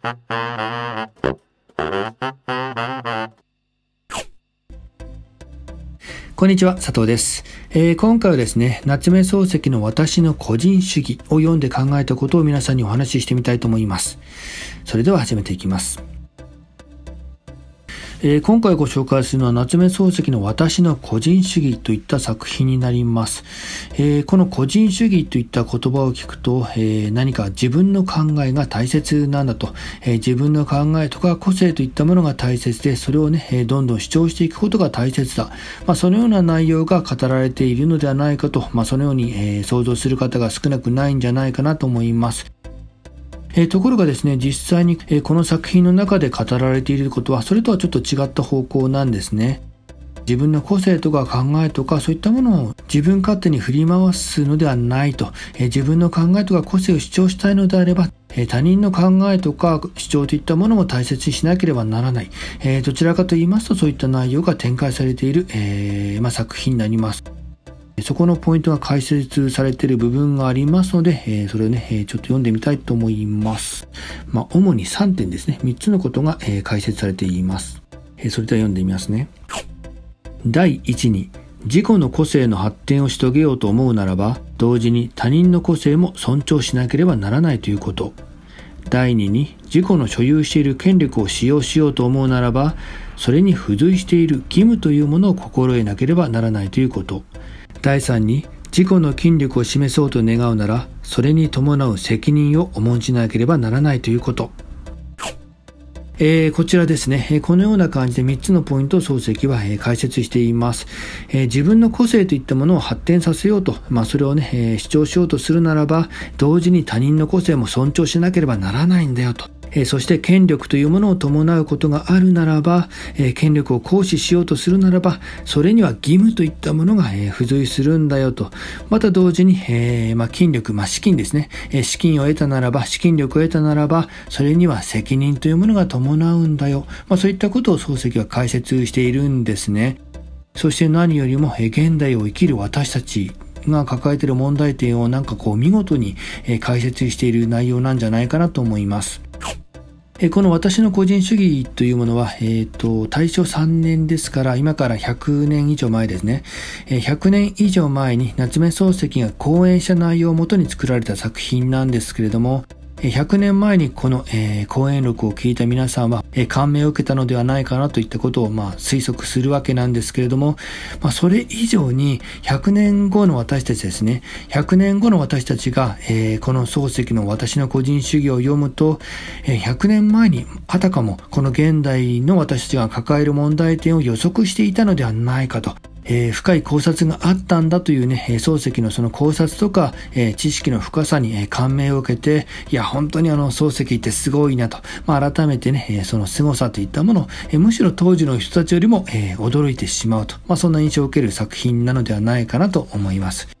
こんにちは、佐藤です。えー、今回はですね、夏目漱石の私の個人主義を読んで考えたことを皆さんにお話ししてみたいと思います。それでは始めていきます。えー、今回ご紹介するのは夏目漱石の私の個人主義といった作品になります。えー、この個人主義といった言葉を聞くと、えー、何か自分の考えが大切なんだと、え自分の考えとか個性といったものが大切で、それをね、えどんどん主張していくことが大切だ。まあ、そのような内容が語られているのではないかと、まあ、そのように、え想像する方が少なくないんじゃないかなと思います。えー、ところがですね、実際に、えー、この作品の中で語られていることは、それとはちょっと違った方向なんですね。自分の個性とか考えとかそういったものを自分勝手に振り回すのではないと、えー、自分の考えとか個性を主張したいのであれば、えー、他人の考えとか主張といったものも大切にしなければならない、えー、どちらかと言いますとそういった内容が展開されている、えまあ、作品になります。そこのポイントが解説されている部分がありますので、えそれをね、えちょっと読んでみたいと思います。まあ、主に3点ですね。3つのことが、え解説されています。えそれでは読んでみますね。第1に、自己の個性の発展をし遂げようと思うならば、同時に他人の個性も尊重しなければならないということ。第2に、自己の所有している権力を使用しようと思うならば、それに付随している義務というものを心得なければならないということ。第3に自己の筋力を示そうと願うならそれに伴う責任を重んじなければならないということ。えー、こちらですね、このような感じで3つのポイントを漱石は、解説しています、えー、自分の個性といったものを発展させようと、まあ、それをね、えー、主張しようとするならば、同時に他人の個性も尊重しなければならないんだよと。えそして権力というものを伴うことがあるならば、え権力を行使しようとするならば、それには義務といったものが、え付随するんだよと。また同時に、えまあ、筋力、まあ、資金ですね、え資金を得たならば、資金力を得たならば、それには責任というものが伴うんだよ。まあ、そういったことを漱石は解説しているんですね。そして何よりも、え現代を生きる私たちが抱えている問題点をなんかこう見事に解説している内容なんじゃないかなと思います。この私の個人主義というものは、えっ、ー、と、大正3年ですから、今から100年以上前ですね。100年以上前に夏目漱石が講演した内容をもとに作られた作品なんですけれども、100年前にこの、えー、講演録を聞いた皆さんは、えー、感銘を受けたのではないかなといったことを、まあ、推測するわけなんですけれども、まあ、それ以上に100年後の私たちですね、100年後の私たちが、えー、この漱石の私の個人主義を読むと、えー、100年前にあたかもこの現代の私たちが抱える問題点を予測していたのではないかと。えー、深い考察があったんだというね、漱石のその考察とか、えー、知識の深さに、えー、感銘を受けて、いや、本当にあの、漱石ってすごいなと、まあ、改めてね、えその凄さといったものを、えむしろ当時の人たちよりも、え驚いてしまうと、まあ、そんな印象を受ける作品なのではないかなと思います。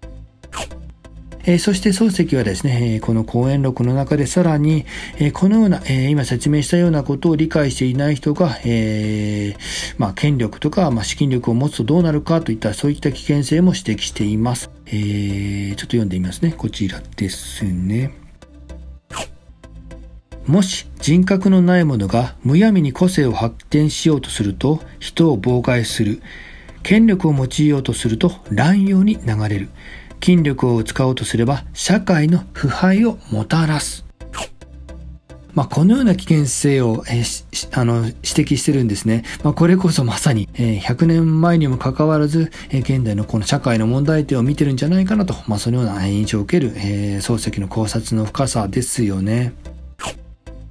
え、そして漱石はですね、えこの講演録の中でさらに、えこのような、え今説明したようなことを理解していない人が、えまあ、権力とか、まあ、資金力を持つとどうなるかといったそういった危険性も指摘しています。えー、ちょっと読んでみますね。こちらですね。もし人格のない者がむやみに個性を発展しようとすると人を妨害する。権力を用いようとすると乱用に流れる。筋力を使おうとすれば社会の腐敗をもたらす。まあ、このような危険性を、えー、あの指摘してるんですね。まあ、これこそまさに、えー、100年前にもかかわらず、えー、現代のこの社会の問題点を見てるんじゃないかなと、まあ、そのような印象を受ける、えー、漱石の考察の深さですよね。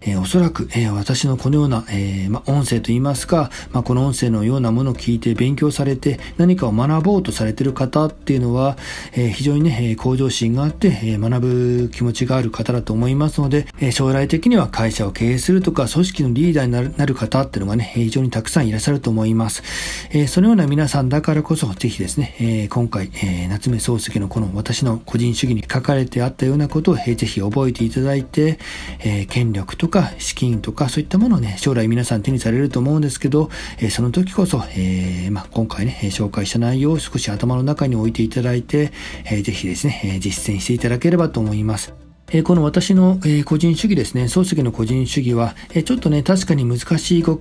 えー、おそらく、えー、私のこのような、えー、ま、音声といいますか、まこの音声のようなものを聞いて勉強されて何かを学ぼうとされている方っていうのは、え非常にね、向上心があって、え学ぶ気持ちがある方だと思いますので、え将来的には会社を経営するとか組織のリーダーになるなる方っていうのがね、非常にたくさんいらっしゃると思います。えそのような皆さんだからこそ、ぜひですね、え今回、え夏目漱石のこの私の個人主義に書かれてあったようなことを、えぜひ覚えていただいて、え権力とか資金とかそういったものをね、将来皆さん手にされると思うんですけど、えその時こそ、えー、まあ、今回ね、紹介した内容を少し頭の中に置いていただいて、えー、ぜひですね、え実践していただければと思います。えこの私の、え個人主義ですね、漱石の個人主義は、えちょっとね、確かに難しい語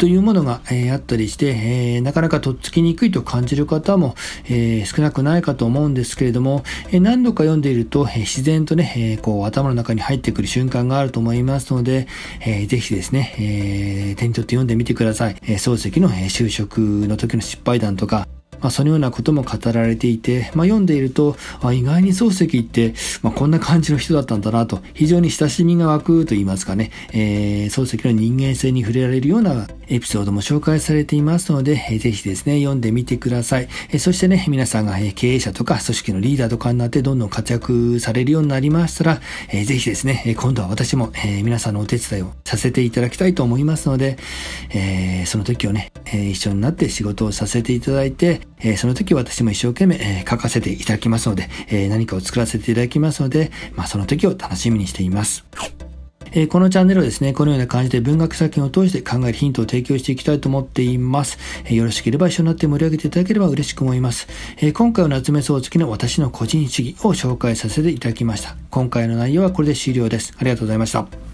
というものが、えあったりして、えなかなかとっつきにくいと感じる方も、え少なくないかと思うんですけれども、え何度か読んでいると、え自然とね、えこう頭の中に入ってくる瞬間があると思いますので、えー、ぜひですね、え手に取って読んでみてください。え漱石の、え就職の時の失敗談とか、まあ、そのようなことも語られていて、まあ、読んでいると、あ意外に漱石って、まあ、こんな感じの人だったんだなと、非常に親しみが湧くと言いますかね、えー、漱石の人間性に触れられるようなエピソードも紹介されていますので、えー、ぜひですね、読んでみてください。えー、そしてね、皆さんが、え経営者とか組織のリーダーとかになってどんどん活躍されるようになりましたら、えー、ぜひですね、今度は私も、えー、皆さんのお手伝いをさせていただきたいと思いますので、えー、その時をね、えー、一緒になって仕事をさせていただいて、えー、その時私も一生懸命、えー、書かせていただきますので、えー、何かを作らせていただきますので、まあ、その時を楽しみにしています。えー、このチャンネルはですね、このような感じで文学作品を通して考えるヒントを提供していきたいと思っています。えー、よろしければ一緒になって盛り上げていただければ嬉しく思います。えー、今回は夏目漱石の私の個人主義を紹介させていただきました。今回の内容はこれで終了です。ありがとうございました。